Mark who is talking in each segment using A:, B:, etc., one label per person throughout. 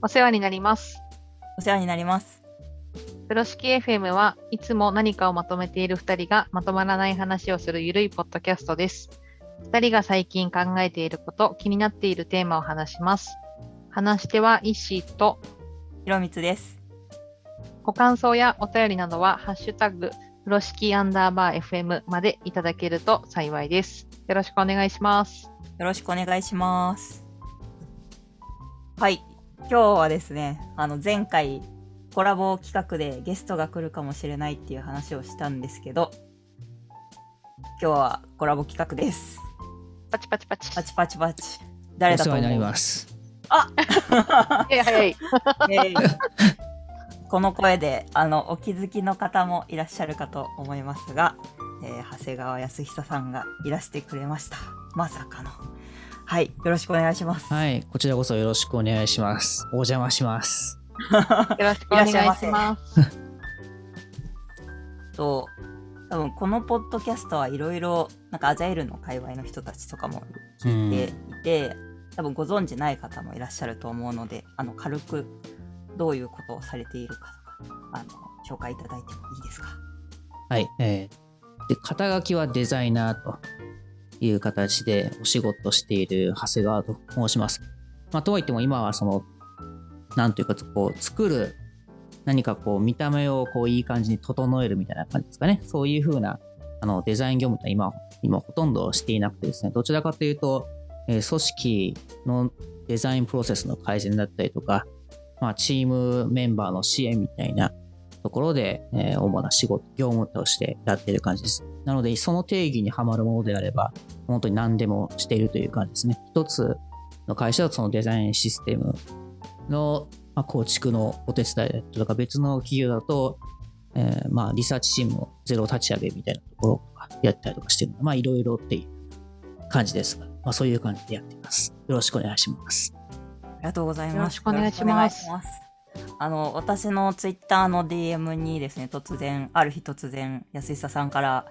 A: お世話になります。
B: お世話になります。
A: プロ式 FM はいつも何かをまとめている2人がまとまらない話をするゆるいポッドキャストです。2人が最近考えていること、気になっているテーマを話します。話し手はイッシーと、
B: ひろみつです。
A: ご感想やお便りなどは、ハッシュタグ、プロ式アンダーバー FM までいただけると幸いです。よろしくお願いします。
B: よろしくお願いします。はい。今日はですね、あの前回コラボ企画でゲストが来るかもしれないっていう話をしたんですけど、今日はコラボ企画です。
A: パチパチパチ。
B: パチパチパチ。誰だと思う？
C: お世話になります。
A: いや早い。
B: えーこの声であのお気づきの方もいらっしゃるかと思いますが、えー長谷川康久さんがいらしてくれました。まさかの。はい。よろしくお願いします。
C: はい、こちらこそよろしくお願いします。お邪魔します。
A: よろしくお願いし。ま
B: すと、多分このポッドキャストはいろいろ、なんかアジャイルの界隈の人たちとかも聞いていて、多分ご存知ない方もいらっしゃると思うので、あの、軽くどういうことをされているかとか、あの、紹介いただいてもいいですか？
C: はい、えー、で、肩書きはデザイナーという形でお仕事している長谷川と申します。まあ、とはいっても今はその、なんというか、こう、作る、何かこう、見た目をこう、いい感じに整えるみたいな感じですかね。そういうふうな、あの、デザイン業務って今、今ほとんどしていなくてですね、どちらかというと、えー組織のデザインプロセスの改善だったりとか、まあ、チームメンバーの支援みたいなところで、えー主な仕事、業務としてやっている感じです。なので、その定義にはまるものであれば、本当に何でもしているという感じですね。一つの会社だとそのデザインシステムの、まあ、構築のお手伝いだったりとか、別の企業だと、えーまあ、リサーチチームのゼロ立ち上げみたいなところとかやったりとかしてるので、まあ、いろいろっていう感じですが、まあ、そういう感じでやっています。よろしくお願いします。
B: ありがとうございます。
A: よろしくお願いします
B: あの、私のツイッターの DM にですね、突然、ある日突然、安久さんから、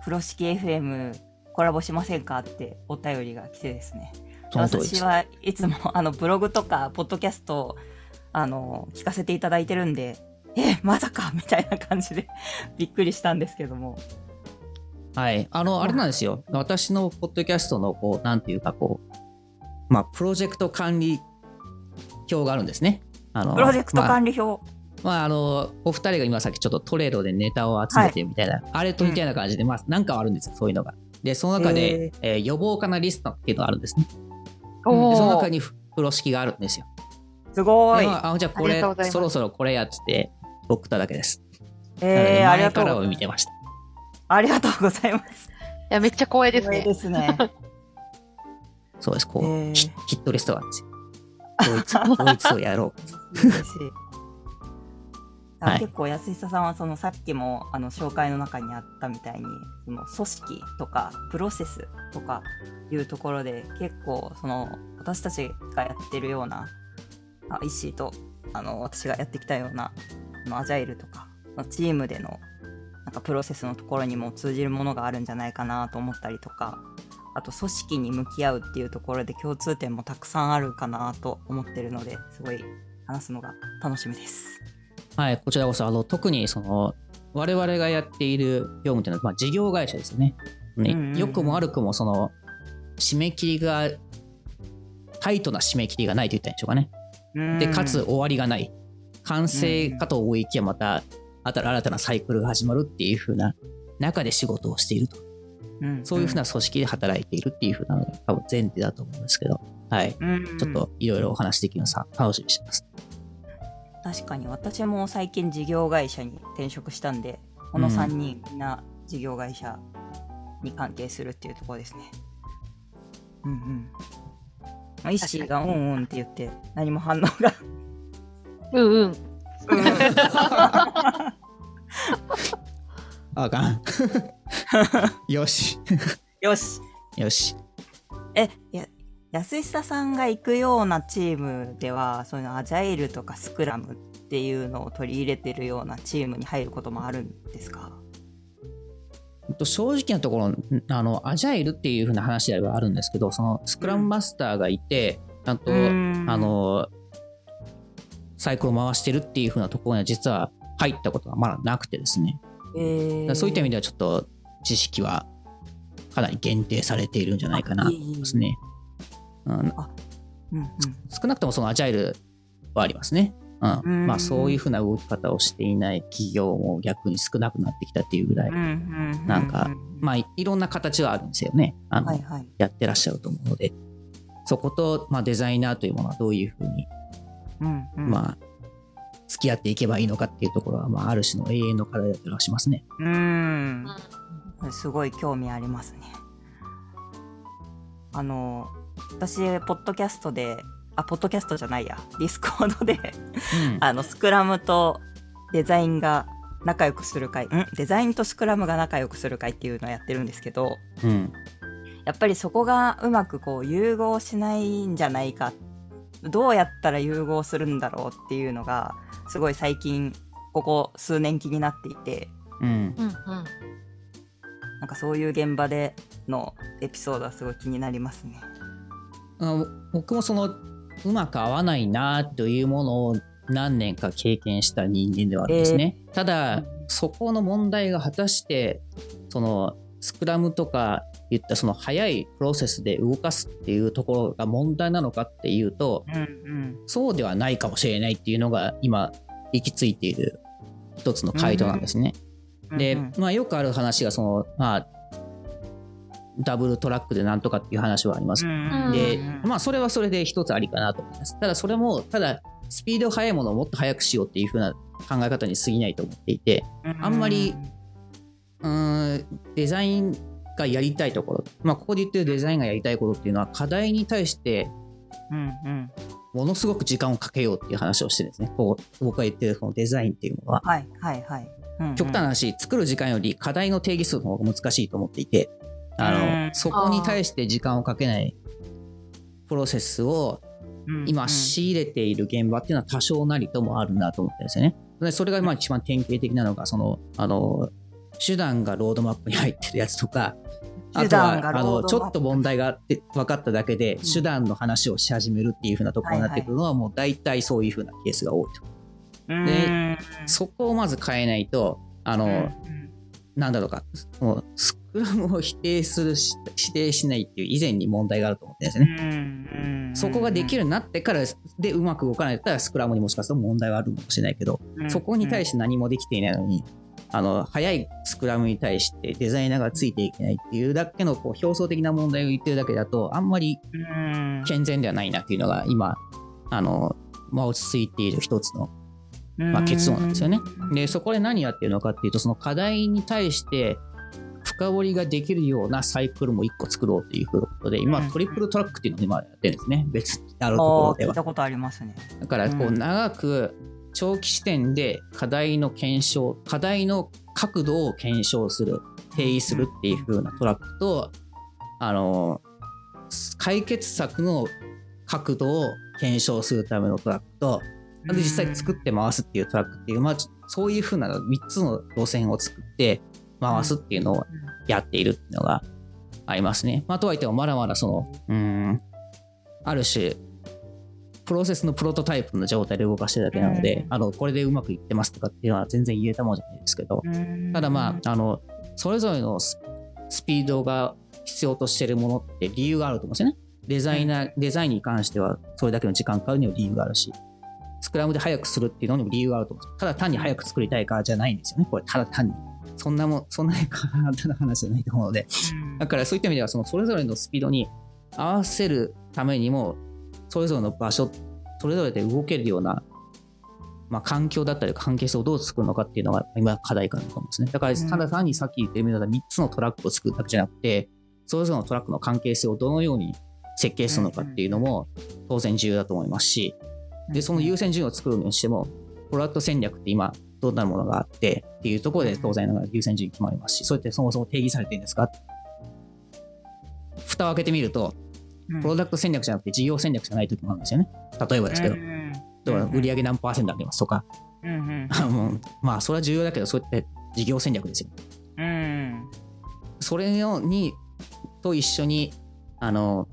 B: 風呂敷 FM コラボしませんかってお便りが来てですね。私はいつも、あの、ブログとか、ポッドキャストを、あの、聞かせていただいてるんで、え、まさかみたいな感じで びっくりしたんですけども。
C: はい。あの、あれなんですよ。私のポッドキャストの、こう、なんていうか、こう、まあ、プロジェクト管理表があるんですね。あの
B: プロジェクト
C: まあ
B: 管理表。
C: まあ、あの、お二人が今さっきちょっとトレードでネタを集めてみたいな、あれと似たような感じで、まあ、なんかはあるんですよ、そういうのが。で、その中で、えー予防可なリストっていうのがあるんですね。
A: お
C: でその中
A: ー
C: に風呂敷があるんですよ。
B: すごい。
C: あ、あじゃあこれそろそろこれやっつって送っただけです。
B: え
C: で
B: ー、ありがとう
C: 前から
B: ございます。
C: を見てました。
B: ありがとうございます。
A: いや、めっちゃ光栄ですね。
B: 光栄ですね。
C: そうです、こう、
B: へー
C: ヒヒットリストがあるんですよ。ドイツ、ドイツをやろう。
B: 嬉しい。あ
C: はい
B: 結構安久さんはそのさっきもあの紹介の中にあったみたいにその組織とかプロセスとかいうところで結構その私たちがやってるようなあイッシーとあの私がやってきたようなアジャイルとかチームでのなんかプロセスのところにも通じるものがあるんじゃないかなと思ったりとかあと組織に向き合うっていうところで共通点もたくさんあるかなと思ってるのですごい話すのが楽しみです。
C: はい、こちらこそ、あの、特にその、我々がやっている業務というのは、まあ、事業会社ですよね。ね
B: うんうんうん
C: 良くも悪くも、その、締め切りが、タイトな締め切りがないと言ったんでしょうかね。で、かつ終わりがない。完成かと思いきや、また、新たなサイクルが始まるっていう風な中で仕事をしていると。
B: うん
C: そういう風な組織で働いているっていう風なのが多分前提だと思うんですけど、はい。
B: うん
C: ちょっといろいろお話できるのさ、楽しみにしてます。
B: 確かに私も最近事業会社に転職したんでこの3人みんな事業会社に関係するっていうところですねうんうんまあイッシーが「うんうん」って言って何も反応が
A: うんうん。
C: あかん。よし。
B: よし
C: よし。
B: えや安久さんが行くようなチームではそういうのアジャイルとかスクラムっていうのを取り入れてるようなチームに入ることもあるんですか？
C: えっと正直なところ、あの、アジャイルっていう風な話であればあるんですけど、そのスクラムマスターがいて、ちゃんと、
B: うん
C: あの、サイクルを回してるっていう風なところには実は入ったことがまだなくてですね。
B: えー
C: そういった意味ではちょっと知識はかなり限定されているんじゃないかなと思いますね。うん、
B: うんうん。
C: 少なくともそのアジャイルはありますね。うん。
B: うん。
C: まあそういうふうな動き方をしていない企業も逆に少なくなってきたっていうぐらい、なんか
B: うん
C: まあいいろんな形はあるんですよね。あの
B: はい。はい
C: やってらっしゃると思うので、そこと、まあ、デザイナーというものはどういうふうに、
B: うんうん。
C: まあ、付き合っていけばいいのかっていうところは、まあ、ある種の永遠の課題だったりはしますね。
B: うんすごい興味ありますね。あの私ポッドキャストであポッドキャストじゃないや。ディスコードで
C: うん。
B: あのスクラムとデザインが仲良くする会。ん？デザインとスクラムが仲良くする会っていうのをやってるんですけど
C: うん。
B: やっぱりそこがうまくこう融合しないんじゃないか。どうやったら融合するんだろうっていうのがすごい最近ここ数年気になっていて。
C: うん。
A: うんうん
B: なんかそういう現場でのエピソードはすごい気になりますね。
C: あ僕もそのうまく合わないなというものを何年か経験した人間ではあるんですね。ただそこの問題が果たしてそのスクラムとかいったその早いプロセスで動かすっていうところが問題なのかっていうと
B: うんうん
C: そうではないかもしれないっていうのが今行き着いている一つの回答なんですね。で、
B: うん
C: まあ、よくある話がその、まあ、ダブルトラックでなんとかっていう話はあります。
A: ん
C: で
B: うん、
C: まあ、それはそれで一つありかなと思います。ただ、それも、ただ、スピード速いものをもっと速くしようっていう風な考え方に過ぎないと思っていて、あんまりうーん、デザインがやりたいところ、まあ、ここで言ってるデザインがやりたいことっていうのは、課題に対して、ものすごく時間をかけようっていう話をしてですね。こう僕が言ってるこのデザインっていうものは。
B: はいはいはい。うんうん。
C: 極端な話、作る時間より課題の定義するの方が難しいと思っていて、あ
B: うん。
C: の、そこに対して時間をかけないプロセスを
B: うん
C: 今仕入れている現場っていうのは多少なりともあるなと思ってるんですよね。でそれがまあ一番典型的なのが、その、あの、手段がロードマップに入ってるやつとか、あ
B: 手
C: とはあのちょっと問題があって分かっただけで
B: ん。
C: 手段の話をし始めるっていう風なところになってくるのはもう大体そういう風なケースが多いと。
B: うん。
C: でそこをまず変えないとあの、
B: うん。
C: なんだろうか、もうスクラムを否定するし、否定しないっていう以前に問題があると思ってですよね。
B: うん
C: そこができるようになってからでうまく動かないだったらスクラムにもしかすると問題はあるかもしれないけど、そこに対して何もできていないのに、あの、早いスクラムに対してデザイナーがついていけないっていうだけのこう表層的な問題を言ってるだけだと、あんまり
B: うん。
C: 健全ではないなっていうのが今、あの、まあ、落ち着いている一つのまあ、結論なんですよね。で、そこで何やってるのかっていうと、その課題に対して深掘りができるようなサイクルも一個作ろうということで、今、
B: うん
C: トリプルトラックっていうのを今やってるんですね。別にあると
B: あ
C: ころでは。
B: ー聞いたことありますね。
C: だから、こう、
B: うん
C: 長く長期視点で課題の検証、課題の角度を検証する、定義するっていう風なトラックと、あの、解決策の角度を検証するためのトラックと、で実際作って回すっていうトラックっていう、まあ、そういうふうな3つの路線を作って回すっていうのをやっているっていうのがありますね。まあ、とはいってもまだまだその、うーん、ある種、プロセスのプロトタイプの状態で動かしてるだけなので、
B: うん
C: あの、これでうまくいってますとかっていうのは全然言えたもんじゃないですけど、
B: うん
C: ただまあ、あの、それぞれのススピードが必要としてるものって理由があると思うんですよね。デザイナー、デザインに関してはそれだけの時間かかるには理由があるし、スクラムで早くするっていうのにも理由があると思うんですただ単に早く作りたいからじゃないんですよね。これ、ただ単に。そんなもん、そんなに簡単な話じゃないと思うので。
B: うん
C: だからそういった意味では、そのそれぞれのスピードに合わせるためにも、それぞれの場所、それぞれで動けるような、まあ、環境だったり関係性をどう作るのかっていうのが今課題かなと思うんですね。だから
B: うん
C: ただ単にさっき言ったような3つのトラックを作るだけじゃなくて、それぞれのトラックの関係性をどのように設計するのかっていうのも当然重要だと思いますし、で、その優先順位を作るにしても、プロダクト戦略って今どんなものがあってっていうところで当然ながら優先順位決まりますし、それってそもそも定義されてるんですか？蓋を開けてみると、プロダクト戦略じゃなくて事業戦略じゃない時もあるんですよね。例えばですけど、
B: うん
C: 例えば売上何パーセント上げますとか、まあそれは重要だけど、そうやって事業戦略ですよ。
B: うん
C: それをにと一緒に、あの、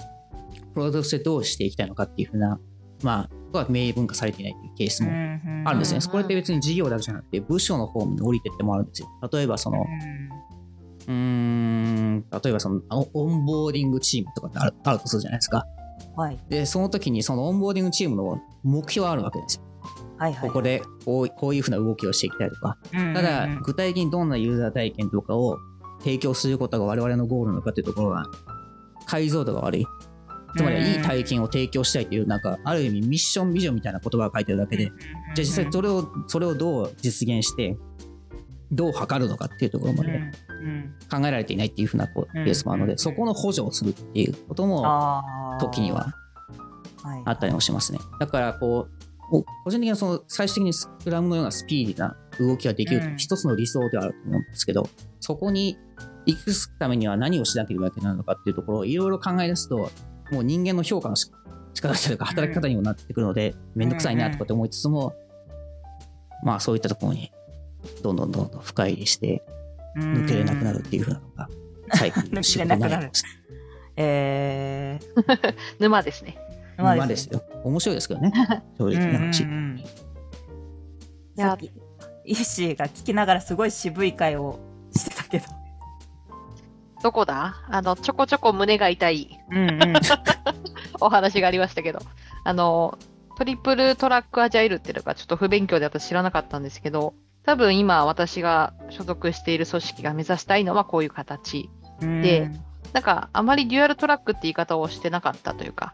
C: プロダクトとしてどうしていきたいのかっていうふうな、まあ、が明文化されていないというケースもあるんですね。
A: うん
C: これって別に事業だけじゃなくて部署の方に降りてってもあるんですよ。例えばその、うーん、例えばそのあオンボーディングチームとかってあるあるとするじゃないですか。
B: はい
C: で、その時にそのオンボーディングチームの目標はあるわけですよ。
B: はいはい
C: ここでこうこういうふうな動きをしていきたいとか。ただ、具体的にどんなユーザー体験とかを提供することが我々のゴールなのかっていうところが解像度が悪い。つまりはいい体験を提供したいという、なんか、ある意味ミッションビジョンみたいな言葉が書いてるだけで、じゃあ実際それを、それをどう実現して、どう測るのかっていうところまで考えられていないっていうふうなこう
B: うん
C: ケースもあるので、そこの補助をするっていうことも時には
B: はい。
C: あったりもしますね。だから、こう、個人的にはその最終的にスクラムのようなスピーディーな動きができる
B: うん。
C: 一つの理想ではあると思うんですけど、そこに行くためには何をしなければいけないのかっていうところをいろいろ考え出すと、もう人間の評価のし仕方というか働き方にもなってくるので、めんどくさいなとかって思いつつも、まあそういったところにどんどんどんどん深入りして抜けれなくなるっていうふうなのが最近の仕事になります。
B: えー、
A: 沼ですね。
C: まあですよ。面白いですけどね、正直な話。
B: うんうんうん
A: いや
B: さっきイッシーが聞きながらすごい渋い会をしてたけど。
A: どこだ？あの、ちょこちょこ胸が痛い
B: うんうん。
A: お話がありましたけど、あの、トリプルトラックアジャイルっていうのがちょっと不勉強で私知らなかったんですけど、多分今私が所属している組織が目指したいのはこういう形。でなんかあまりデュアルトラックって言い方をしてなかったというか、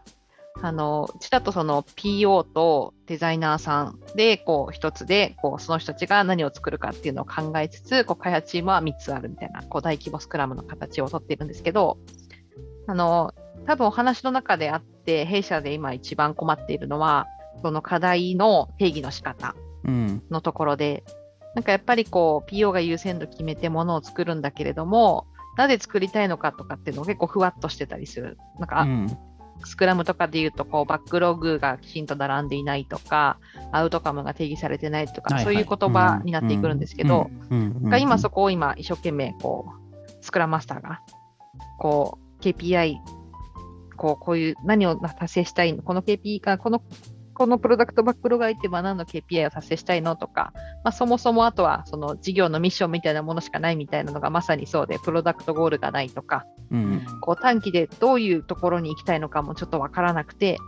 A: あの、うちだとその PO とデザイナーさんで、こう一つで、こうその人たちが何を作るかっていうのを考えつつ、こう開発チームは3つあるみたいな、こう大規模スクラムの形をとっているんですけど、あの、多分お話の中であって、弊社で今一番困っているのは、その課題の定義の仕方
C: うん。
A: のところで、なんかやっぱりこう PO が優先度決めてものを作るんだけれども、なぜ作りたいのかとかっていうのが結構ふわっとしてたりする。なんか、
C: うん
A: スクラムとかで言うとこうバックログがきちんと並んでいないとか、アウトカムが定義されてないとか、
C: はいはい。
A: そういう言葉になっていくるんですけど、が今そこを今一生懸命こうスクラムマスターがこう KPI こうこういう何を達成したいのこの KPI がこのこのプロダクトバックログアイテムは何の KPI を達成したいのとか、まあ、そもそもあとはその事業のミッションみたいなものしかないみたいなのがまさにそうでプロダクトゴールがないとか
C: うん。
A: こう短期でどういうところに行きたいのかもちょっとわからなくて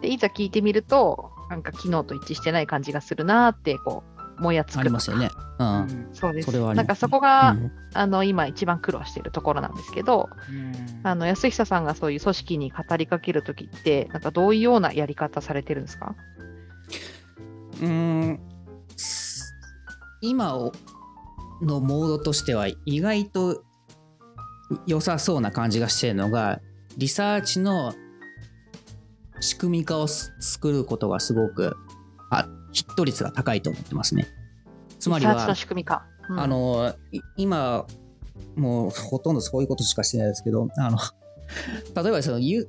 A: でいざ聞いてみるとなんか機能と一致してない感じがするなーってこうもやつく
C: ありますよね。うん。
A: そうです。なんかそこが、
C: うん。
A: あの今一番苦労しているところなんですけど、あの安久さんがそういう組織に語りかけるときって、なんかどういうようなやり方されてるんですか？
C: うーん。す今をのモードとしては意外と良さそうな感じがしてるのがリサーチの仕組み化をす作ることがすごくあヒット率が高いと思ってますね。つまりは。
A: うん
C: あのい今もうほとんどそういうことしかしてないですけどあの 例えばその U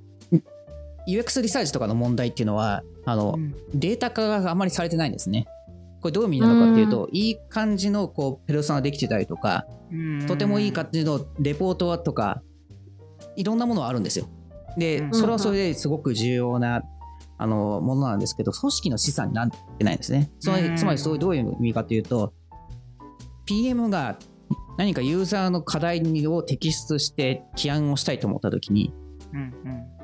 C: UX リサーチとかの問題っていうのはあの、データ化があまりされてないんですね。これどういう意味なのかっていうと、いい感じのこうペルソナできてたりとか、とてもいい感じのレポートとか、いろんなものはあるんですよ。で
B: う、ん
C: それはそれですごく重要なあのものなんですけど、組織の資産になってないんですね。つまり、
B: うん
C: つまりそういうどういう意味かというと、PM が何かユーザーの課題を摘出して起案をしたいと思ったときに、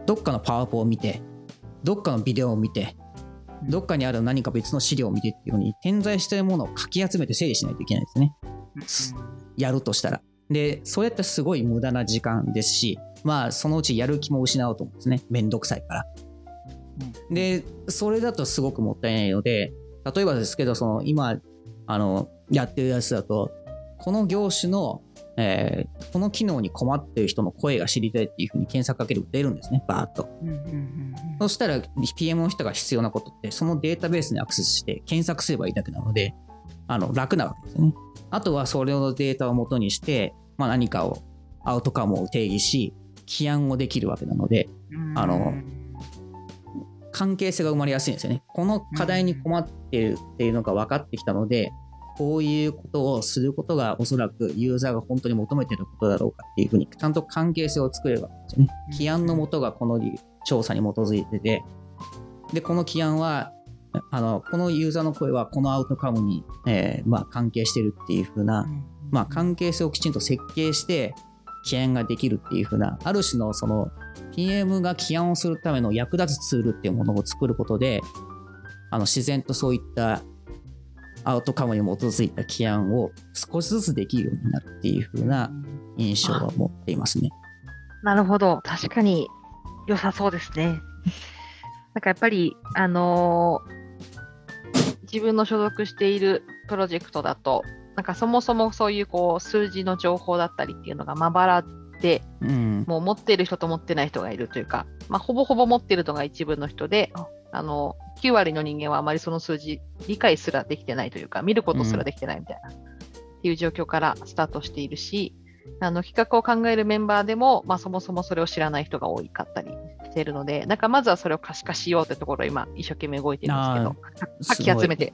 C: どっかのパワポを見て、どっかのビデオを見て、どっかにある何か別の資料を見てっていうように点在しているものをかき集めて整理しないといけないですね。やるとしたら。で、それってすごい無駄な時間ですし、まあそのうちやる気も失うと思うんですね。めんどくさいから。で、それだとすごくもったいないので、例えばですけど、その今、あの、やってるやつだと、この業種の、えーこの機能に困ってる人の声が知りたいっていうふうに検索かけると出るんですね、バーッと。そしたら PM の人が必要なことって、そのデータベースにアクセスして検索すればいいだけなので、あの楽なわけですよね。あとはそれのデータを元にして、まあ、何かをアウトカムを定義し、起案をできるわけなので、あの関係性が生まれやすいんですよね。この課題に困っているっていうのが分かってきたので、こういうことをすることがおそらくユーザーが本当に求めていることだろうかっていうふうに、ちゃんと関係性を作れるわけですよね。起案のもとがこの調査に基づいてて、で、この起案は、あの、このユーザーの声はこのアウトカムに、えーまあ、関係してるっていう風な、まあ、関係性をきちんと設計して、起案ができるっていう風な、ある種のその、PM が起案をするための役立つツールっていうものを作ることで、あの、自然とそういったアウトカムに基づいた起案を少しずつできるようになるっていう風な印象は持っていますね。
A: なるほど。確かに良さそうですね。なんかやっぱり、あのー自分の所属しているプロジェクトだと、なんかそもそもそういうこう数字の情報だったりっていうのがまばらで、
C: うん。
A: もう持ってる人と持ってない人がいるというか、まあ、ほぼほぼ持ってるのが一部の人で、あの9割の人間はあまりその数字理解すらできてないというか、見ることすらできてないみたいな、っていう状況からスタートしているし、あの企画を考えるメンバーでも、まあ、そもそもそれを知らない人が多かったりしているので、なんかまずはそれを可視化しようってところを今、一生懸命動いてるんですけど、か き集めて、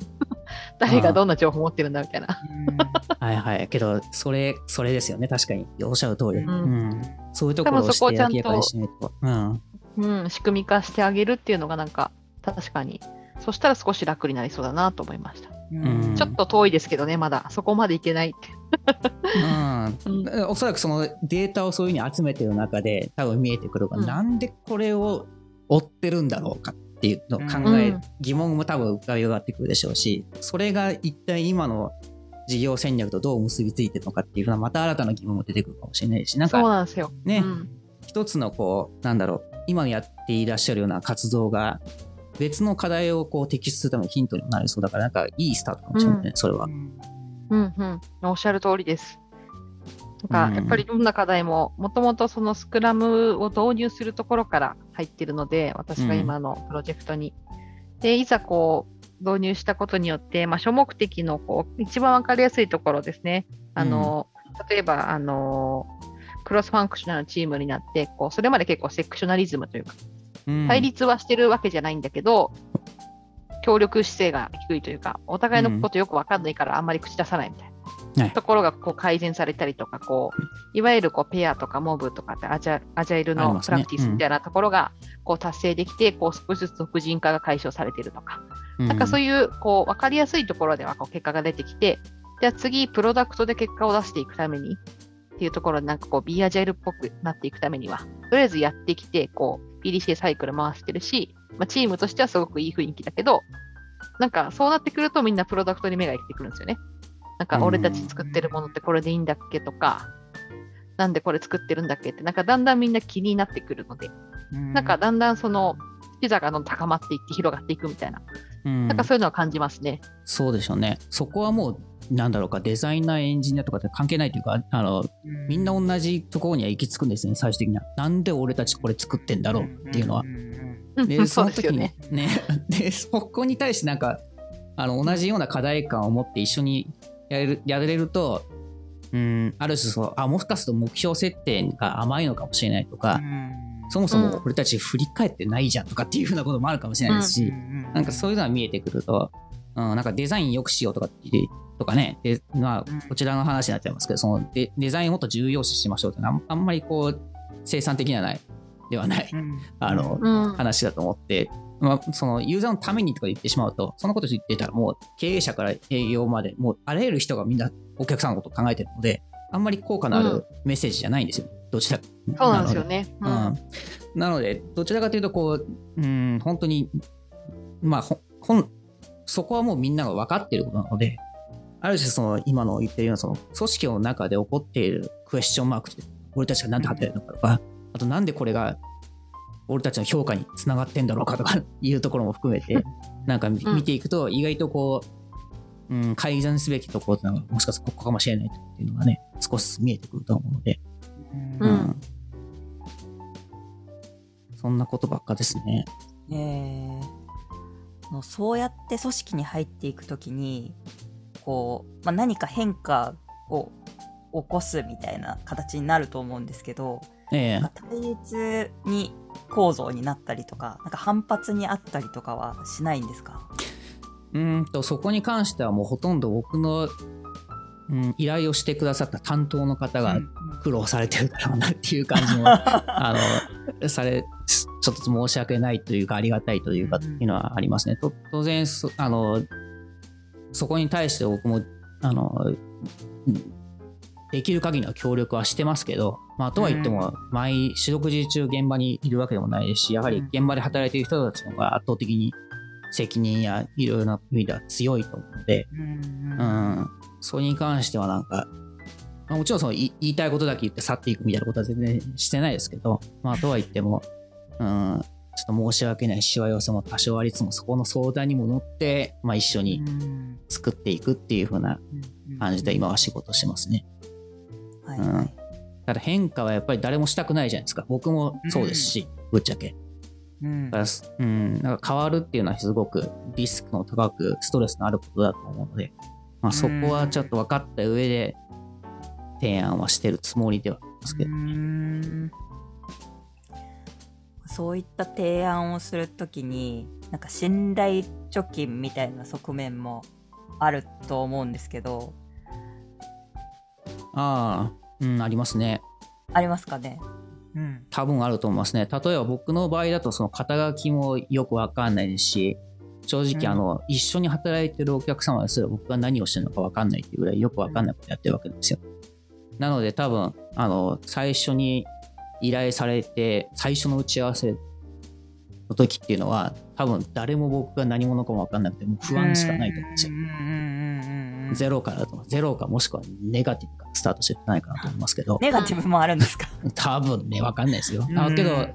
A: 誰がどんな情報を持ってるんだみたいな。
C: はいはい。けど、それ、それですよね。確かに。おっしゃる通り。
B: うん
C: うん。そういうところを
A: 多分そこをちゃんと
C: して明らかにしないと。うん。
A: うん、仕組み化してあげるっていうのがなんか、確かに、そしたら少し楽になりそうだなと思いました。
C: うん
A: ちょっと遠いですけどね、まだ。そこまでいけないって。
C: うん
A: うん
C: おそらくそのデータをそういうふうに集めてる中で多分見えてくるから、
A: うん
C: なんでこれを追ってるんだろうかっていうのを考え、
A: うん
C: 疑問も多分浮かび上がってくるでしょうしそれが一体今の事業戦略とどう結びついてるのかっていうふうなまた新たな疑問も出てくるかもしれないしなん
A: そう
C: か
A: なんですよ。
C: ね
A: うん
C: 一つのこうなんだろう今やっていらっしゃるような活動が別の課題をこう摘出するためのヒントにもなりそうだからなんかいいスタートかもしれないね、それは。
A: うんうん、おっしゃる通りです。なん
C: うん
A: かやっぱりどんな課題も、もともとそのスクラムを導入するところから入ってるので、私が今のプロジェクトに。で、いざこう導入したことによって、まあ、諸目的のこう一番わかりやすいところですね。あの例えばあの、クロスファンクショナルのチームになってこう、それまで結構セクショナリズムというか、
C: うん
A: 対立はしてるわけじゃないんだけど、協力姿勢が低いというか、お互いのことよくわかんないからあんまり口出さないみたいな、
C: はい。
A: ところがこう改善されたりとか、こういわゆるこうペアとかモブとかってアジャアジャイルのプラクティスみたいなところがこう達成できて、こう少しずつ婦人化が解消されているとか、なんかそういうこう分かりやすいところではこう結果が出てきて、じゃあ次、プロダクトで結果を出していくためにっていうところで、なんかこう、ビアジャイルっぽくなっていくためには、とりあえずやってきて、こう、PDCA サイクル回してるし、まあ、チームとしてはすごくいい雰囲気だけど、なんかそうなってくるとみんなプロダクトに目がいってくるんですよね。なんか俺たち作ってるものってこれでいいんだっけとか、なんでこれ作ってるんだっけって、なんかだんだんみんな気になってくるので、なんかだんだんその、ピザが高まっていって広がっていくみたいな、
C: うん
A: なんかそういうのは感じますね。
C: そうでしょうね。そこはもう、なんだろうか、デザイナー、エンジニアとかって関係ないというか、あの、みんな同じところには行き着くんですね、最終的には。なんで俺たちこれ作ってんだろうっていうのは。で、その時
A: ね。
C: ね、で、そこに対してなんか、あの、同じような課題感を持って一緒にやれる、やれると、うん、ある種その、あ、もしかすると目標設定が甘いのかもしれないとか、そもそも俺たち振り返ってないじゃんとかっていうふうなこともあるかもしれないですし、なんかそういうのが見えてくると、うん、なんかデザイン良くしようとかってとかね、でま
B: うん。
C: あ、こちらの話になっちゃいますけど、そのデデザインをもっと重要視しましょうってのはあんまりこう、生産的なないではない、あの、
A: うん。
C: 話だと思って、まあ、そのユーザーのためにとか言ってしまうと、そのこと言ってたらもう経営者から営業まで、もうあらゆる人がみんなお客さんのことを考えてるので、あんまり効果のあ
A: うん。
C: るメッセージじゃないんですよ。どちら
A: そうなんですよね。
C: なので。うん、なので、どちらかというと、こう、うん、本当に、まあ、ほほんそこはもうみんなが分かっていることなので、ある種その今の言ってるようなその組織の中で起こっているクエスチョンマークって俺たちが何で働いてるのかとか、あとなんでこれが俺たちの評価につながってんだろうかとかいうところも含めて、なんか見ていくと意外とこう、うん、改善すべきところっていうのがもしかしたらここかもしれないっていうのがね、少しずつ見えてくると思うので、
A: うん。
C: そんなことばっかですね。
B: え。ーもうそうやって組織に入っていくときにこう、まあ、何か変化を起こすみたいな形になると思うんですけど
C: ええ。
B: 対立に構造になったりとかなんか反発にあったりとかはしないんですか？
C: うーんとそこに関してはもうほとんど僕の、うん、依頼をしてくださった担当の方が苦労されてるだろうなっていう感じも あのされちょっと申し訳ないというか、ありがたいというか、っていうのはありますね。と当然そ、あの、そこに対して僕も、あの、できる限りの協力はしてますけど、まあ、とは言っても、毎四六時中現場にいるわけでもないですし、やはり現場で働いている人たちの方が圧倒的に責任やいろいろな意味では強いと思うので、
B: うん
C: うん、それに関してはなんか、まあ、もちろんその言いたいことだけ言って去っていくみたいなことは全然してないですけど、まあ、とは言っても、うん、ちょっと申し訳ないしわ寄せも多少ありつつも、そこの相談にも乗って、まあ、一緒に
B: うん
C: 作っていくっていう風な感じで今は仕事してますね。
B: はいはい
C: ただ変化はやっぱり誰もしたくないじゃないですか。僕もそうですし、ぶっちゃけ。
B: うん
C: だからすうん、なんか変わるっていうのはすごくリスクの高くストレスのあることだと思うので、まあ、そこはちょっと分かった上で提案はしてるつもりではありますけどね。
B: んそういった提案をするときになんか信頼貯金みたいな側面もあると思うんですけど
C: ああ、うん、ありますね。
B: ありますかね？うん
C: 多分あると思いますね。例えば僕の場合だとその肩書きもよく分かんないですし、正直あの、一緒に働いてるお客様ですら僕が何をしてるのか分かんないっていうぐらいよく分かんないことやってるわけなんですよ。なので多分、あの、最初に依頼されて、最初の打ち合わせの時っていうのは、多分誰も僕が何者かも分かんなくて、もう不安しかないと思うんですよゼロからだとゼロかもしくはネガティブからスタートしてないかなと思いますけど。
B: ネガティブもあるんですか？
C: 多分ね、わかんないですよ。
B: うん
C: あけど、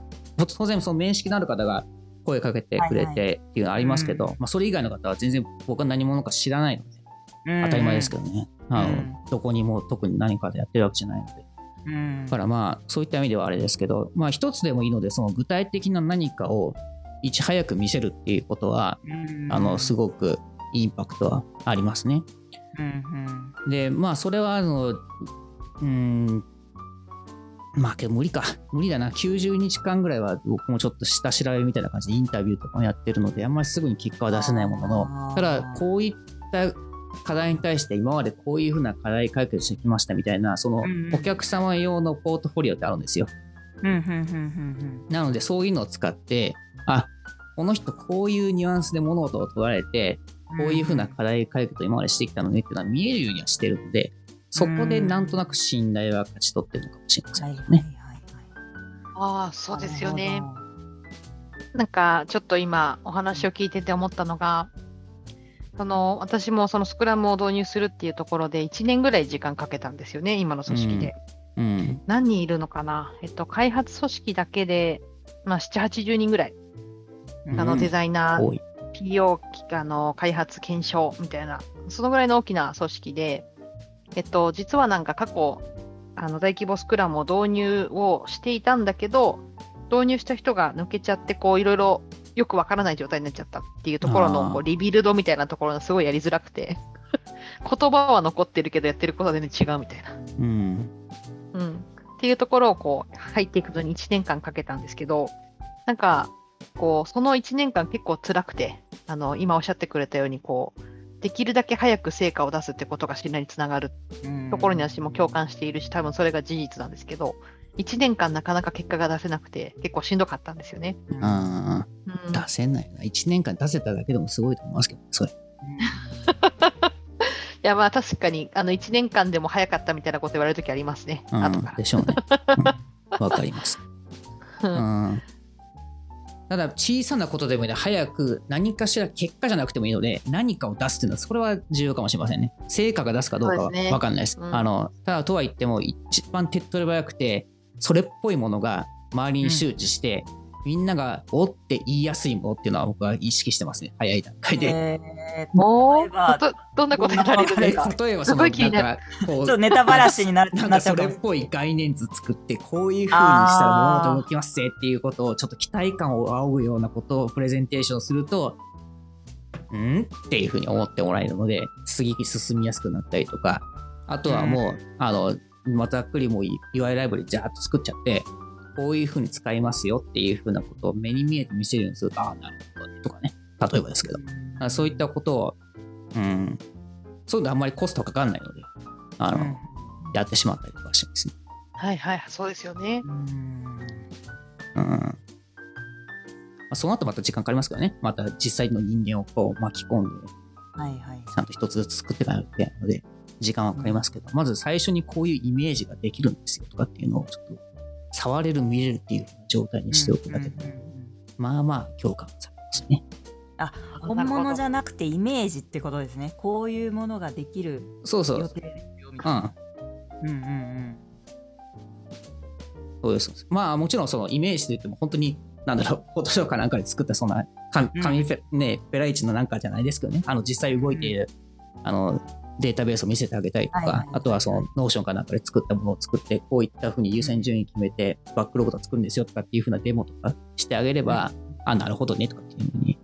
C: 当然その面識のある方が声かけてくれてっていうのはありますけど、
B: はい
C: まあ、それ以外の方は全然僕は何者か知らないので、当たり前ですけどね。あの
B: うん
C: どこにも特に何かでやってるわけじゃないので。
B: うん
C: だからまあ、そういった意味ではあれですけど、まあ一つでもいいので、その具体的な何かをいち早く見せるっていうことは、
B: うん
C: あの、すごくインパクトはありますね。
B: うん
C: で、まあ、それは、あの、うーん、まあ、けど無理か。無理だな。90日間ぐらいは僕もちょっと下調べみたいな感じでインタビューとかもやってるので、あんまりすぐに結果は出せないものの、ただ、こういった課題に対して今までこういうふうな課題解決してきましたみたいな、そのお客様用のポートフォリオってあるんですよ。なので、そういうのを使って、あ、この人こういうニュアンスで物事を捉えて、
B: うん
C: こういうふうな課題解決を今までしてきたのねっていうのは見えるようにはしてるので、そこでなんとなく信頼は勝ち取ってるのかもしれません
B: はいはいはい
C: ね。
B: はい
A: ああ、そうですよね。
B: な
A: んかちょっと今お話を聞いてて思ったのが、その私もそのスクラムを導入するっていうところで1年ぐらい時間かけたんですよね、今の組織で。
C: うん。
A: 何人いるのかな？えっと、開発組織だけで、まあ、7、80人ぐらい。
B: うん
A: あのデザイナー、
C: 多い。
A: PO あの開発検証みたいな、そのぐらいの大きな組織で、えっと、実はなんか過去、あの大規模スクラムを導入をしていたんだけど、導入した人が抜けちゃって、こういろいろよくわからない状態になっちゃったっていうところのこうリビルドみたいなところがすごいやりづらくて、言葉は残ってるけどやってることは全然違うみたいな。
C: うん。
A: うん、っていうところをこう入っていくのに1年間かけたんですけど、なんか、こう、その1年間結構辛くて、あの、今おっしゃってくれたように、こう、できるだけ早く成果を出すってことが信頼につながる
B: うん
A: ところに私も共感しているし、多分それが事実なんですけど、1年間なかなか結果が出せなくて、結構しんどかったんですよね。
B: うん
C: あ
A: うん、
C: あ、出せないな。1年間出せただけでもすごいと思いますけど、それ。
A: いや、まあ確かに、あの、1年間でも早かったみたいなこと言われるときありますね、
C: うん
A: 後から
C: で。しょうね。うん わ、かります。
A: う
C: うんん。ただ、小さなことでもいいので、早く何かしら結果じゃなくてもいいので、何かを出すっていうのは、それは重要かもしれませんね。成果が出すかどうかは分かんないです。
A: うん
C: あのただ、とは言っても、一番手っ取り早くて、それっぽいものが周りに周知して、みんながおって言いやすいものっていうのは僕は意識してますね。早い段階で。
B: えー
A: お
B: 例え
A: どどんなことやられるんですか
C: 例えばその
A: すごい気になる。
C: んかこう
B: ちょっとネタばらしにな
C: なんかそうれっぽい概念図作ってこういう風にしたら物事動きますぜっていうことをちょっと期待感を仰ぐようなことをプレゼンテーションするとん？っていう風に思ってもらえるので次に進みやすくなったりとか。あとはもう、あのまあざっくりもう UI ライブでジャーッと作っちゃってこういう風に使いますよっていう風なことを目に見えて見せるようにするとああなるほどねとかね例えばですけどあそういったことを、うん、そういうのあんまりコストかかんないので、あの、
B: うん
C: やってしまったりとかしますね。
A: はいはい、そうですよね。
B: うん
C: うん。あ、その後また時間かかりますからね。また実際の人間をこう巻き込んで、
B: はいはい。
C: ちゃんと一つずつ作っていかないといけないので、時間はかかりますけど、まず最初にこういうイメージができるんですよとかっていうのをちょっと触れる見れるっていう状態にしておくだけで、
B: うんうんうんうん
C: まあまあ共感されますね。
B: 本物じ
A: ゃ
B: ゃなくてイメージってことですね。こういうものができる
C: そうそう。うん。
B: な。うんうんうん。
C: そうです。まあもちろんそのイメージで言っても本当に、なんだろう、フォトショかなんかで作ったそんな紙
B: うん
C: ね、ペライチのなんかじゃないですけどね、あの実際動いている、あのデータベースを見せてあげたりとか、
B: はいはいはい
C: あとはその Notion かなんかで作ったものを作って、こういったふうに優先順位決めて、バックログとか作るんですよとかっていうふうなデモとかしてあげれば、あ、なるほどねとかっていうふうに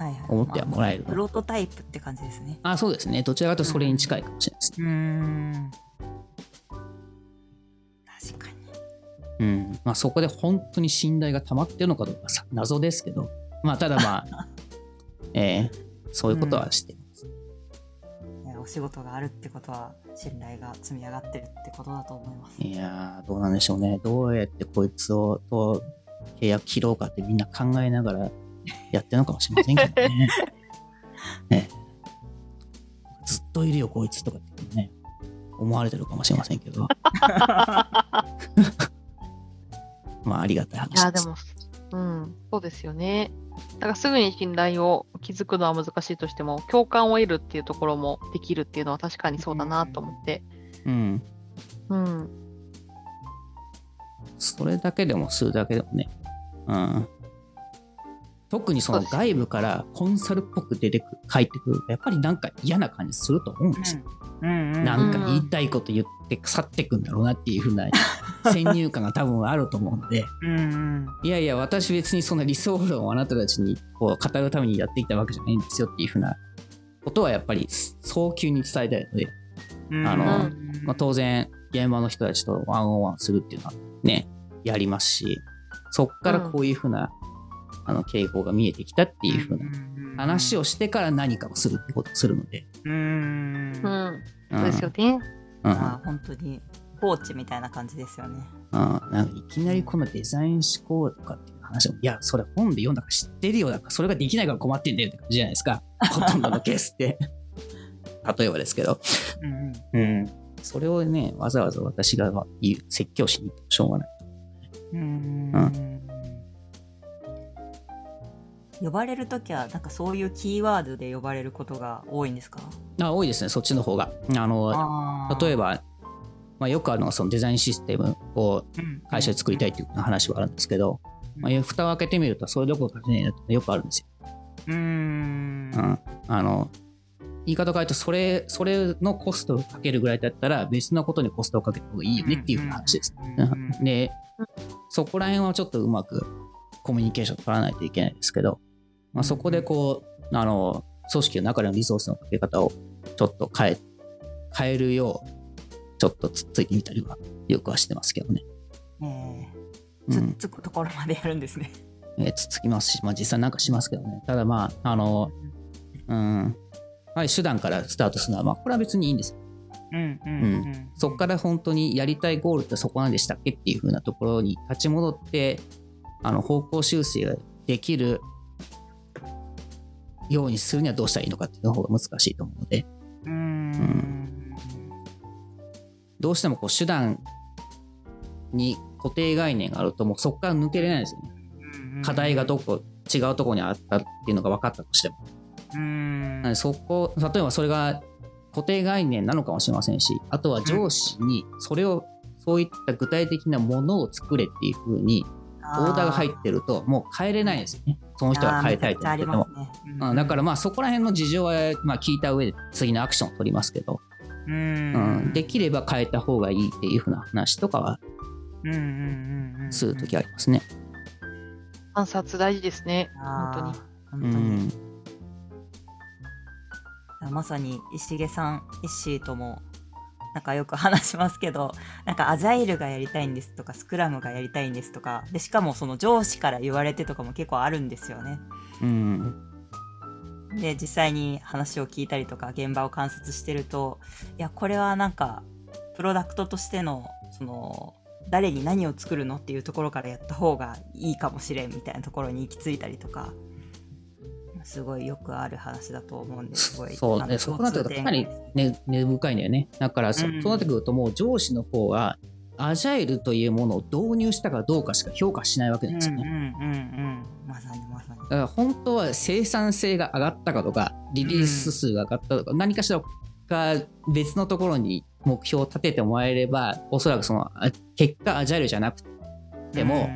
B: はいはい。
C: 思ってはもらえる
B: まあプロトタイプって感じですね。
C: あ、そうですね。どちらかとそれに近いかもしれないですね。
B: うーん。確かに。
C: うん。まあそこで本当に信頼が溜まってるのかどうかさ謎ですけど、まあただまあ、えーそういうことはして。
B: ねお仕事があるってことは信頼が積み上がってるってことだと思います。
C: いやー、どうなんでしょうね。どうやってこいつをと契約切ろうかってみんな考えながらやってるのかもしれませんけどね。ねずっといるよ、こいつとかってね、思われてるかもしれませんけど。まあ、ありがたい
A: い
C: 話です。
A: やでも、うん、そうですよね。だからすぐに信頼を築くのは難しいとしても、共感を得るっていうところもできるっていうのは確かにそうだなと思って。
C: うん。
A: うん。
C: それだけでもするだけでもね。うん。特にその外部からコンサルっぽく出てくる、帰ってくると、やっぱりなんか嫌な感じすると思うんですよ。
B: うんうん。
C: なんか言いたいこと言って腐ってくんだろうなっていう風な先入観が多分あると思うので、
B: うんうん。
C: いやいや、私別にそんな理想論をあなたたちにこう語るためにやってきたわけじゃないんですよっていう風なことはやっぱり早急に伝えたいので、
B: うん
C: あの
B: うん
C: まあ、当然現場の人たちとワンオンワンするっていうのはね、やりますし、そっからこういう風な、あの傾向が見えてきたっていう風な話をしてから何かをするってことをするので、
B: うんうん。
A: う
B: ま
A: ん。そうですよね。
C: うん
B: あ本当にコーチみたいな感じですよね。
C: うん、なんかいきなりこのデザイン思考とかっていう話も、いや、それ本で読んだから知ってるよ。だからそれができないから困ってんだよって感じじゃないですか。ほとんどのケースって。例えばですけど。
B: うん
C: うん。それをね、わざわざ私が言う説教しに行ってもしょうがない。
B: うん。うん
C: う
B: 呼ばれるときはなんかそういうキーワードで呼ばれることが多いんですか？
C: あ多いですね、そっちの方が。あの、例え
B: ば、
C: ば、まあ、よくあるのがそのデザインシステムを会社で作りたいっていう話はあるんですけど、まあ、蓋を開けてみるとそれどころかねえよくあるんですよ。
B: うーん。
C: うん、あの言い方を変えるとそれそれのコストをかけるぐらいだったら別のことにコストをかけた方がいいよねっていう話です。でそこら辺はちょっとうまくコミュニケーション取らないといけないですけど、まあ、そこでこうあの組織の中でのリソースのかけ方をちょっと変え変えるようちょっとつっついてみたりはよくはしてますけどね。
B: えー、
C: うん。
B: つっつくところまでやるんですね。
C: えーつっつきますし、まあ、実際なんかしますけどね。ただまああのうん。はい、手段からスタートするのは、まあ、これは別にいいんです。よ
B: うんうん。うん。
C: そこから本当にやりたいゴールってそこなんでしたっけっていう風なところに立ち戻ってあの方向修正ができるようにするにはどうしたらいいのかっていうの方が難しいと思うので。
B: うーん
C: どうしてもこう手段に固定概念があるともうそこから抜けれないんですよね。課題がどこ違うところにあったっていうのが分かったとしても。
B: うーん
C: そこ例えばそれが固定概念なのかもしれませんしあとは上司にそれをそういった具体的なものを作れっていう風にオーダーが入ってるともう変えれないんですよね。その人が変えたいと思ってても、うん、だからまあそこら辺の事情はまあ聞いた上で次のアクションを取りますけど、
B: う
C: うん
B: ん
C: できれば変えた方がいいっていう風な話とかは
B: うんうんうんうん
C: するときありますね。
A: 観察大事ですね。本当に。
B: 本
C: う
B: 当に
C: ん
B: まさに石毛さん石井ともなんかよく話しますけどなんかアジャイルがやりたいんですとかスクラムがやりたいんですとかでしかもその上司から言われてとかも結構あるんですよね。
C: うん
B: で実際に話を聞いたりとか現場を観察してるといやこれはなんかプロダクトとしてのその誰に何を作るのっていうところからやった方がいいかもしれんみたいなところに行き着いたりとかすごいよくある話だと思うんですごい
C: そうね、そこなってくるとかなり根、根深いんだよね。だからそ、
B: うん
C: そうなってくるともう上司の方は、アジャイルというものを導入したかどうかしか評価しないわけなんですよね。
B: うんうんうんうん。まさにまさに。
C: だから本当は生産性が上がったかとか、リリース数が上がったとか、何かしらが別のところに目標を立ててもらえれば、おそらくそのあ結果アジャイルじゃなくても、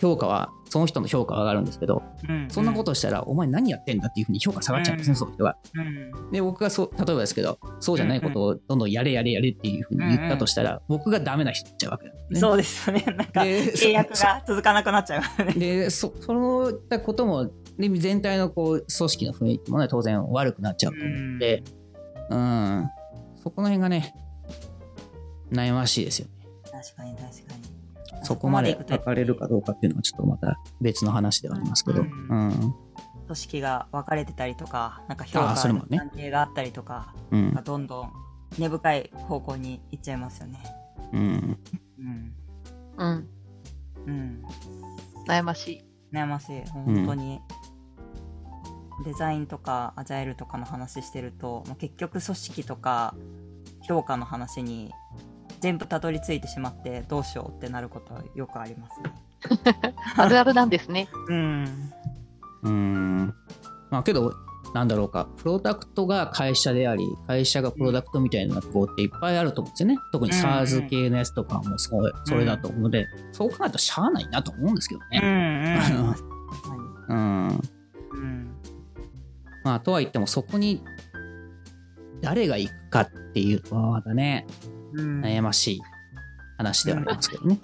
C: 評価は、その人の評価は上がるんですけど、
B: うん。
C: そんなことをしたら、お前何やってんだっていうふうに評価下がっちゃうんですね、
B: うん。
C: その人が。
B: うん。
C: で、僕がそう、例えばですけど、そうじゃないことをどんどんやれやれやれっていうふうに言ったとしたら、僕がダメな人っちゃうわけだ、ね。
B: そうですよね。なんか
C: で
B: 契約が続かなくなっちゃうね。
C: で、そ、そういったことも、で全体のこう、組織の雰囲気もね、当然悪くなっちゃうと思うんで、うん、そこの辺がね、悩ましいですよね。
B: 確かに確かに
C: そこまで書かれるかどうかっていうのはちょっとまた別の話ではありますけど、
B: う
C: うん。ん、
B: 組織が分かれてたりとかなんか評価
C: あーそれもね。
B: 関係があったりとか
C: うん。
B: が、どんどん根深い方向に行っちゃいますよね。
C: うん、
B: うん。
A: うん。
B: うん。
A: 悩ましい。
B: 悩ましい。本当に、デザインとかアジャイルとかの話してるともう結局組織とか評価の話に全部たどり着いてしまってどうしようってなることはよくありますね。
A: あるあるなんですね。
B: うん。
C: うん。まあけど、なんだろうか、プロダクトが会社であり、会社がプロダクトみたいなところっていっぱいあると思うんですよね。特に
B: うん
C: SARS 系のやつとかもそうそれだと思うので、そう考えるとしゃあないなと思うんですけど
B: うんうん。
C: ね。うん。
B: にうん。
C: まあ、とは言っても、そこに誰が行くかっていうと、まだね、
B: うん。
C: 悩ましい話ではありますけどね。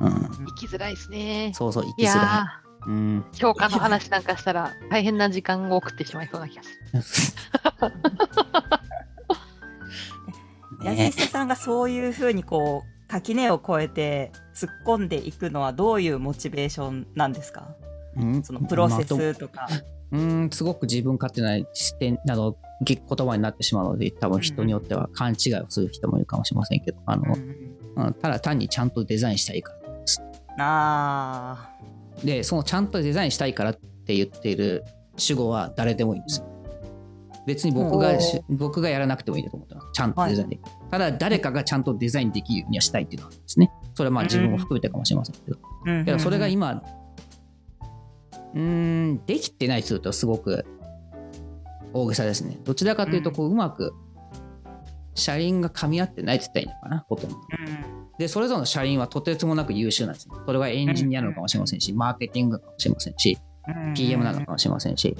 B: うん
C: うん
A: 生きづらいですね。
C: そうそう、行
A: い
C: きづら
A: や
C: い。うん。
A: ー、評価の話なんかしたら大変な時間を送ってしまいそうな気がする。
B: 安
C: ね
B: 久さんがそういうふうにこう垣根を越えて突っ込んでいくのはどういうモチベーションなんですか？
C: うん
B: そのプロセスとか。
C: うーん、すごく自分勝手な視点など、ぎ言葉になってしまうので、多分人によっては勘違いをする人もいるかもしれませんけど、あの、うんただ単にちゃんとデザインしたいからです。
B: あ
C: で、そのちゃんとデザインしたいからって言っている主語は誰でもいいんですよ。別に僕
B: お
C: が
B: ー
C: 僕がやらなくてもいいと思ってます。ちゃんとデザインできる。ただ誰かがちゃんとデザインできるようにはしたいっていうのはですね。それはまあ自分も含めてかもしれませんけど。
B: ー
C: けどそれが今、うーん、できてないとするとすごく大げさですね。どちらかというと、こう、うまく車輪が噛み合ってないって言ったらいいのかな、ほとんど。で、それぞれの車輪はとてつもなく優秀なんですね。それはエンジニアなのかもしれませんし、マーケティングかもしれませんし、PM なのかもしれませんし、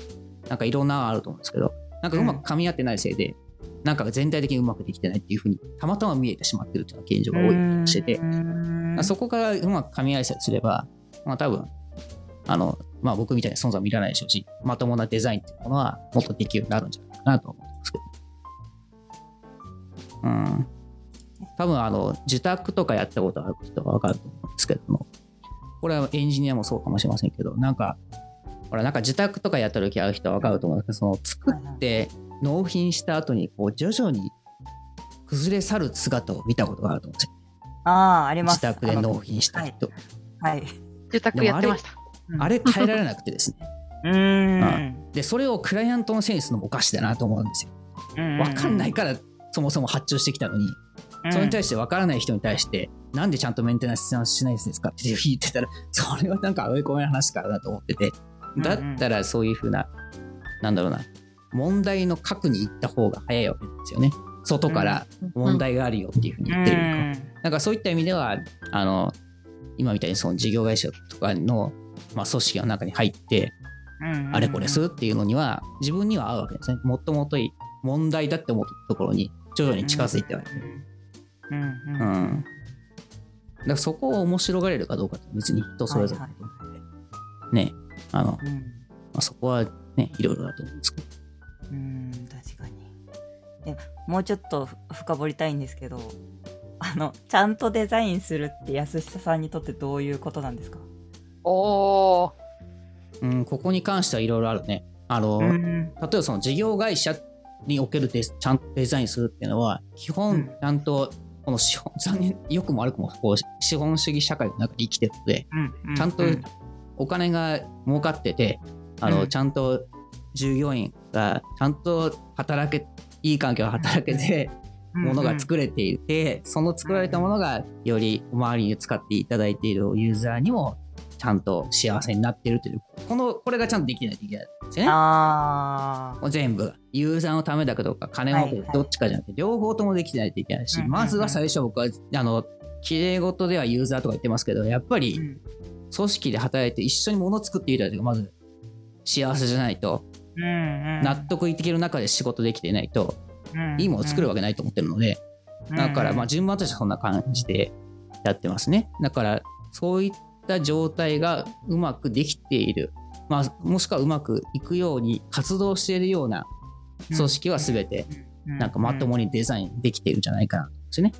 C: なんかいろんなのあると思うんですけど、なんかうまく噛み合ってないせいで、なんか全体的にうまくできてないっていうふうに、たまたま見えてしまってるっていうのが現状が多い気がしてて、まあそこからうまく噛み合いさえすれば、まあ多分、あの、まあ僕みたいな存在は見らないでしょうし、まともなデザインっていうものはもっとできるようになるんじゃないかなと思ってますけど。うん。多分あの、受託とかやったことある人はわかると思うんですけども、これはエンジニアもそうかもしれませんけど、なんか、ほら、なんか受託とかやった時ある人はわかると思うんですけど、その作って納品した後に、こう、徐々に崩れ去る姿を見たことがあると思うんですよ。
B: ああ、あります。
C: 自宅で納品した人。
B: はい。
A: 住宅やってました。
C: あれ変えられなくてですね。
B: うーん。
C: で、それをクライアントのせいにするのもおかしいだなと思うんですよ。わかんないから、そもそも発注してきたのに、それに対してわからない人に対して、なんでちゃんとメンテナンスしないんですかって 言ってたら、それはなんか追い込めの話からだと思ってて、だったらそういうふうな、なんだろうな、問題の核に行った方が早いわけですよね。外から問題があるよっていうふうに言ってるかはなんかそういった意味では、あの、今みたいにその事業会社とかの、まあ、組織の中に入って、あれこれするっていうのには、自分には合うわけですね。もっともっといい問題だって思ったところに、徐々に近づいてはいる。
B: うん
C: う
B: うん
C: ん。だからそこを面白がれるかどうかって別に人それぞれ
B: はい
C: ね、あの、ま
B: うん
C: あ、そこはね、いろいろだと思うんですけど。
B: うん確かにえもうちょっと深掘りたいんですけどあのちゃんとデザインするって安久さんにとってどういうことなんですか？
A: おー。
C: うん、ここに関してはいろいろあるね。あの、
B: ん。
C: 例えばその事業会社におけるデちゃんとデザインするっていうのは、基
B: うん。
C: 本ちゃんとこの資本、残念、良くも悪くも、こう、資本主義社会の中で生きてるので、
B: うん
C: ちゃんと
B: うん。
C: お金が儲かってて、あの、
B: うん。
C: ちゃんと従業員がちゃんと働け、いい環境で働けて、ものが作れていて、その作られたものがより周りに使っていただいているユーザーにもちゃんと幸せになってるという、この、これがちゃんとできないといけないんですよね。
B: あ
C: 全部がユーザーのためだけどか金儲け
B: はいはい。
C: どっちかじゃなくて両方ともできてないといけないし、
B: うん。うんうん
C: まずは最初僕はあの綺麗事ではユーザーとか言ってますけどやっぱ
B: ー
C: り組織で働いて一緒に物を作っていただいてまず幸せじゃないと納得いっていける中で仕事できていないと
B: うん
C: いいものを作るわけないと思ってるのでだからまあ順番としてはそんな感じでやってますね。だからそういった状態がうまくできている、まあ、もしくはうまくいくように活動しているような組織は全てなんかまともにデザインできているんじゃないかなと思うんですよね。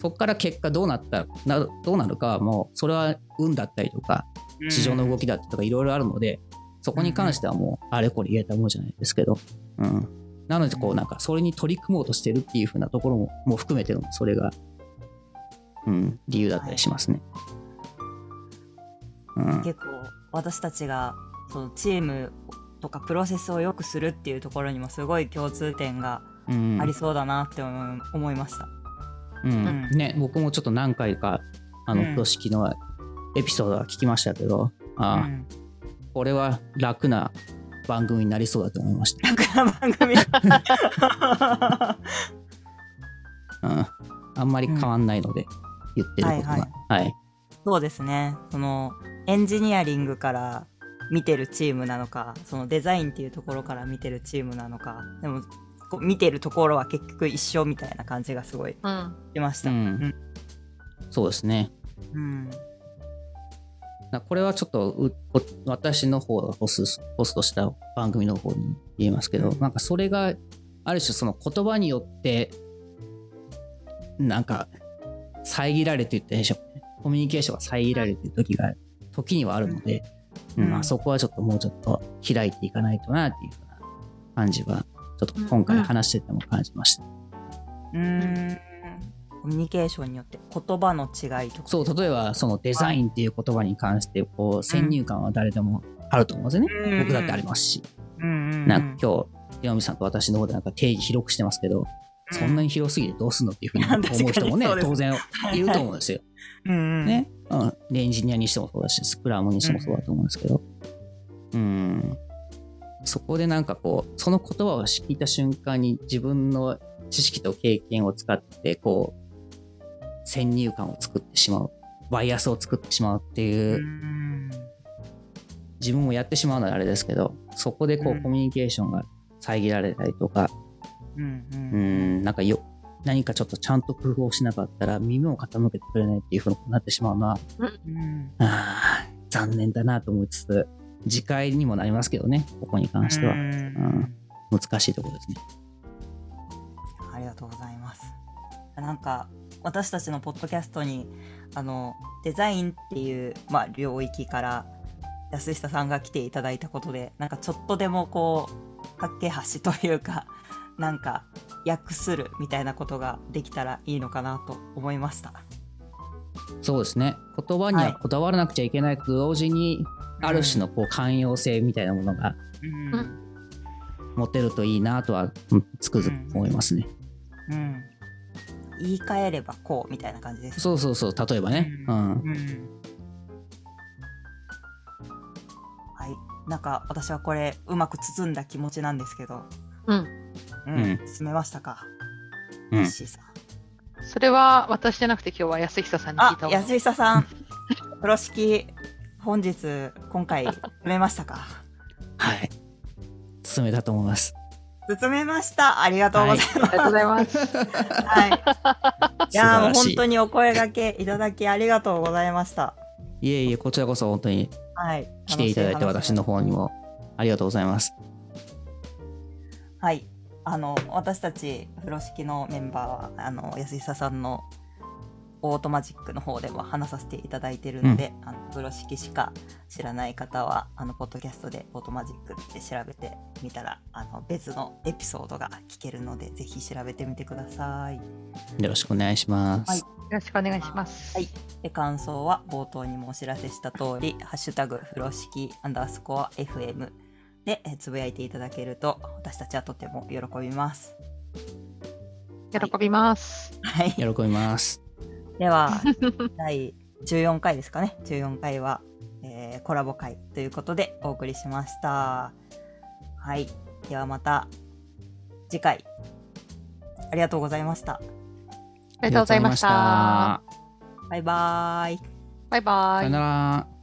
C: そこから結果どうなったなどうなるかはもうそれは運だったりとか市場の動きだったりとかいろいろあるのでそこに関してはもうあれこれ言えたものじゃないですけど、うん、なのでこうなんかそれに取り組もうとしてるっていう風なところももう含めてのそれが、うん、理由だったりしますね。うん
B: 結構私たちがそのチームとかプロセスを良くするっていうところにもすごい共通点が
C: うん。
B: ありそうだなって思い思いました。
C: うん。ね、僕もちょっと何回かあの
B: うん。
C: 風呂敷のエピソードは聞きましたけど、ああ
B: うん。
C: これは楽な番組になりそうだと思いました。
B: なんか番組。
C: うん、あんまり変わんないので、言ってることが。
B: はい
C: は
B: はい。そうですね。そのエンジニアリングから見てるチームなのかそのデザインっていうところから見てるチームなのかでもこう見てるところは結局一緒みたいな感じがすごい
A: うん。
B: しました。
C: うんそうですね。
B: うん
C: なこれはちょっと私の方がホスホストした番組の方に言えますけど、
B: うん
C: なんかそれがある種その言葉によってなんか遮られていったでしょうねコミュニケーションが遮られている時が時にはあるので、
B: うん。
C: うんまあ、そこはちょっともうちょっと開いていかないとなっていう感じはちょっと今回話してても感じました。
B: うーん。コミュニケーションによって言葉の違いとか。
C: そう例えばそのデザインっていう言葉に関してこう先入観は誰でもあると思うんですよね、
B: うん。
C: 僕だってありますし、
B: うんうんうん。
C: なんか今日岩見さんと私の方でなんか定義広くしてますけど、そんなに広すぎてどうすんのっていうふうに思う人もね当然い。ると思うんですよ。ね、うん。でエンジニアにしてもそうだしスクラムにしてもそうだと思うんですけど、うん、そこでなんかこうその言葉を聞いた瞬間に自分の知識と経験を使ってこう先入観を作ってしまう。バイアスを作ってしまうっていうう、
B: ん。
C: 自分もやってしまうのはあれですけどそこでこ
B: う
C: うん。コミュニケーションが遮られたりとか、
B: うんう
C: うん。ん、なんかよ何かちょっとちゃんと工夫をしなかったら耳を傾けてくれないっていうふうになってしまうのは
B: うん。
C: 残念だなと思いつつ次回にもなりますけどねここに関しては。
B: うん。
C: ん。難しいところですね。
B: ありがとうございます。なんか私たちのポッドキャストにあのデザインっていう、まあ、領域から安久さんが来ていただいたことでなんかちょっとでもこう架け橋というかなんか訳するみたいなことができたらいいのかなと思いました。
C: そうですね。言葉にはこだわらなくちゃいけないと同時に、ある種のこう寛容性みたいなものが
B: うん
C: 持てるといいなとは、うんつくづく思いますね。
B: うん。言い換えればこうみたいな感じです。
C: そうそうそう。例えばね。うん。
B: うん。はい、なんか私はこれうまく包んだ気持ちなんですけど、
A: うん。
B: うん
C: うん
B: 進めましたか、
C: うん
B: 石井さん。
A: それは私じゃなくて今日は安久さんに聞い
B: あ
A: た、わ。
B: 安久さん、風呂敷本日今回進めましたか？
C: はい進めたと思います。
B: 進めました。ありがとうございます。
A: ありがとうございます。
B: はい。いやーもう本当
C: に
B: にお声掛けいただきありがとうございました。
C: いえいえこちらこそ本当に
B: はい。
C: 来ていただいて私の方にもありがとうございます。
B: はい。あの、私たち、風呂敷のメンバーは、あの、安久さんのオートマジックの方でも話させていただいてるので、あの風呂敷しか知らない方はあのポッドキャストでオートマジックって調べてみたらあの別のエピソードが聞けるのでぜひ調べてみてください。
C: よろしくお願いします。
B: はい
A: よろしくお願いします。
B: はいで感想は冒頭にもお知らせした通り「ハッシュタグ風呂敷アンダースコア FM」でえつぶやいていただけると私たちはとても喜びます。
A: 喜びます。
B: はい、
C: 喜びます。
B: では 第14回ですかね14回は、えーコラボ会ということでお送りしましたはいではまた次回ありがとうございました
A: ありがとうございました。
B: バイバーイ
A: バイバイ
C: さよな。ら。